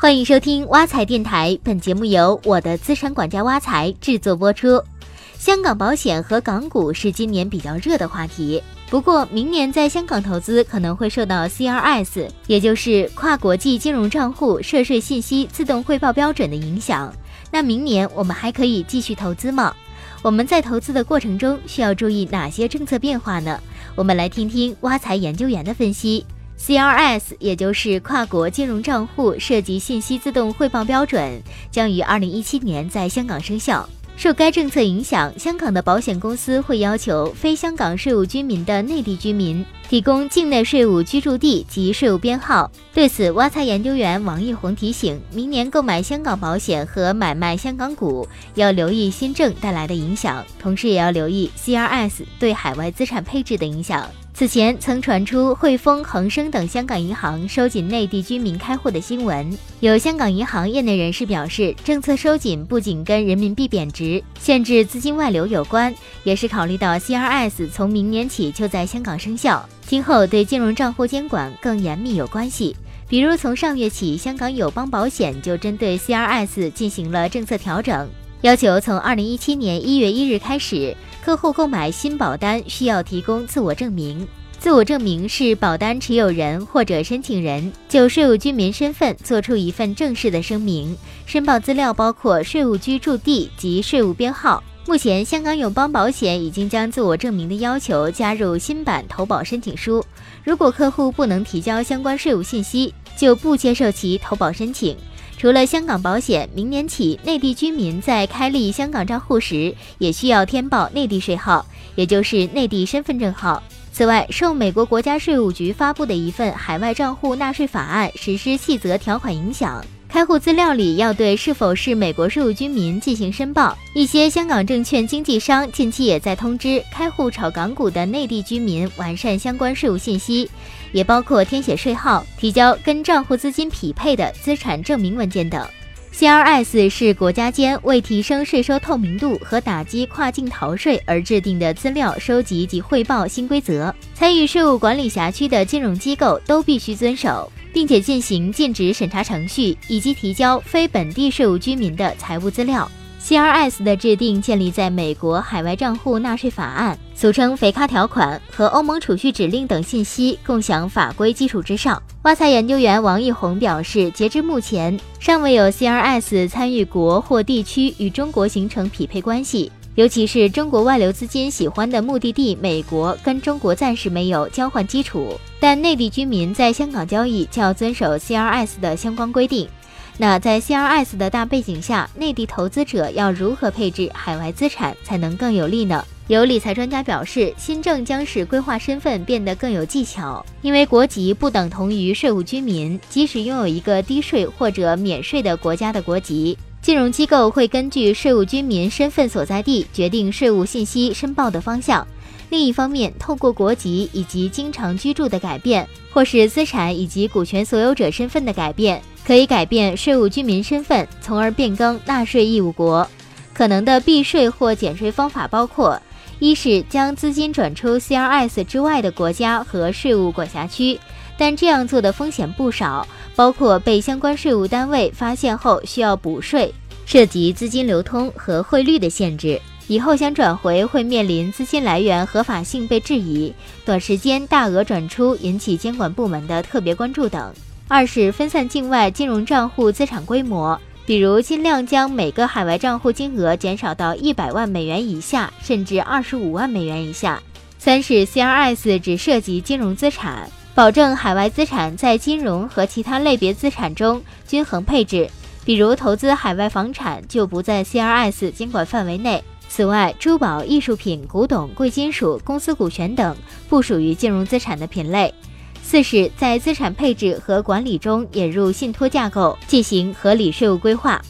欢迎收听挖财电台，本节目由我的资产管家挖财制作播出。香港保险和港股是今年比较热的话题，不过明年在香港投资可能会受到 CRS，也就是跨国际金融账户涉税信息自动汇报标准的影响。那明年我们还可以继续投资吗？我们在投资的过程中需要注意哪些政策变化呢？我们来听听挖财研究员的分析。CRS，也就是跨国金融账户涉及信息自动汇报标准，将于二零一七年在香港生效。受该政策影响，香港的保险公司会要求非香港税务居民的内地居民提供境内税务居住地及税务编号。对此，挖财研究员王毅红提醒，明年购买香港保险和买卖香港股要留意新政带来的影响，同时也要留意 CRS 对海外资产配置的影响。此前曾传出汇丰、恒生等香港银行收紧内地居民开户的新闻。有香港银行业内人士表示，政策收紧不仅跟人民币贬值、限制资金外流有关，也是考虑到 CRS 从明年起就在香港生效，今后对金融账户监管更严密有关系。比如从上月起，香港友邦保险就针对 CRS 进行了政策调整。要求从二零一七年一月一日开始，客户购买新保单需要提供自我证明。自我证明是保单持有人或者申请人就税务居民身份作出一份正式的声明，申报资料包括税务居住地及税务编号。目前，香港友邦保险已经将自我证明的要求加入新版投保申请书。如果客户不能提交相关税务信息，就不接受其投保申请。除了香港保险，明年起，内地居民在开立香港账户时，也需要填报内地税号，也就是内地身份证号。此外，受美国国家税务局发布的一份海外账户纳税法案实施细则条款影响。开户资料里要对是否是美国税务居民进行申报。一些香港证券经纪商近期也在通知开户炒港股的内地居民完善相关税务信息，也包括填写税号、提交跟账户资金匹配的资产证明文件等。CRS 是国家间为提升税收透明度和打击跨境逃税而制定的资料收集及汇报新规则，参与税务管理辖区的金融机构都必须遵守，并且进行尽职审查程序，以及提交非本地税务居民的财务资料。CRS 的制定建立在美国海外账户纳税法案（俗称“肥咖条款”）和欧盟储蓄指令等信息共享法规基础之上。挖财研究员王毅红表示，截至目前，尚未有 CRS 参与国或地区与中国形成匹配关系，尤其是中国外流资金喜欢的目的地美国，跟中国暂时没有交换基础。但内地居民在香港交易就要遵守 CRS 的相关规定。那在 CRS 的大背景下，内地投资者要如何配置海外资产才能更有利呢？有理财专家表示，新政将使规划身份变得更有技巧，因为国籍不等同于税务居民，即使拥有一个低税或者免税的国家的国籍，金融机构会根据税务居民身份所在地决定税务信息申报的方向。另一方面，透过国籍以及经常居住的改变，或是资产以及股权所有者身份的改变。可以改变税务居民身份，从而变更纳税义务国。可能的避税或减税方法包括：一是将资金转出 CRS 之外的国家和税务管辖区，但这样做的风险不少，包括被相关税务单位发现后需要补税，涉及资金流通和汇率的限制，以后想转回会面临资金来源合法性被质疑，短时间大额转出引起监管部门的特别关注等。二是分散境外金融账户资产规模，比如尽量将每个海外账户金额减少到一百万美元以下，甚至二十五万美元以下。三是 CRS 只涉及金融资产，保证海外资产在金融和其他类别资产中均衡配置，比如投资海外房产就不在 CRS 监管范围内。此外，珠宝、艺术品、古董、贵金属、公司股权等不属于金融资产的品类。四是，在资产配置和管理中引入信托架构，进行合理税务规划。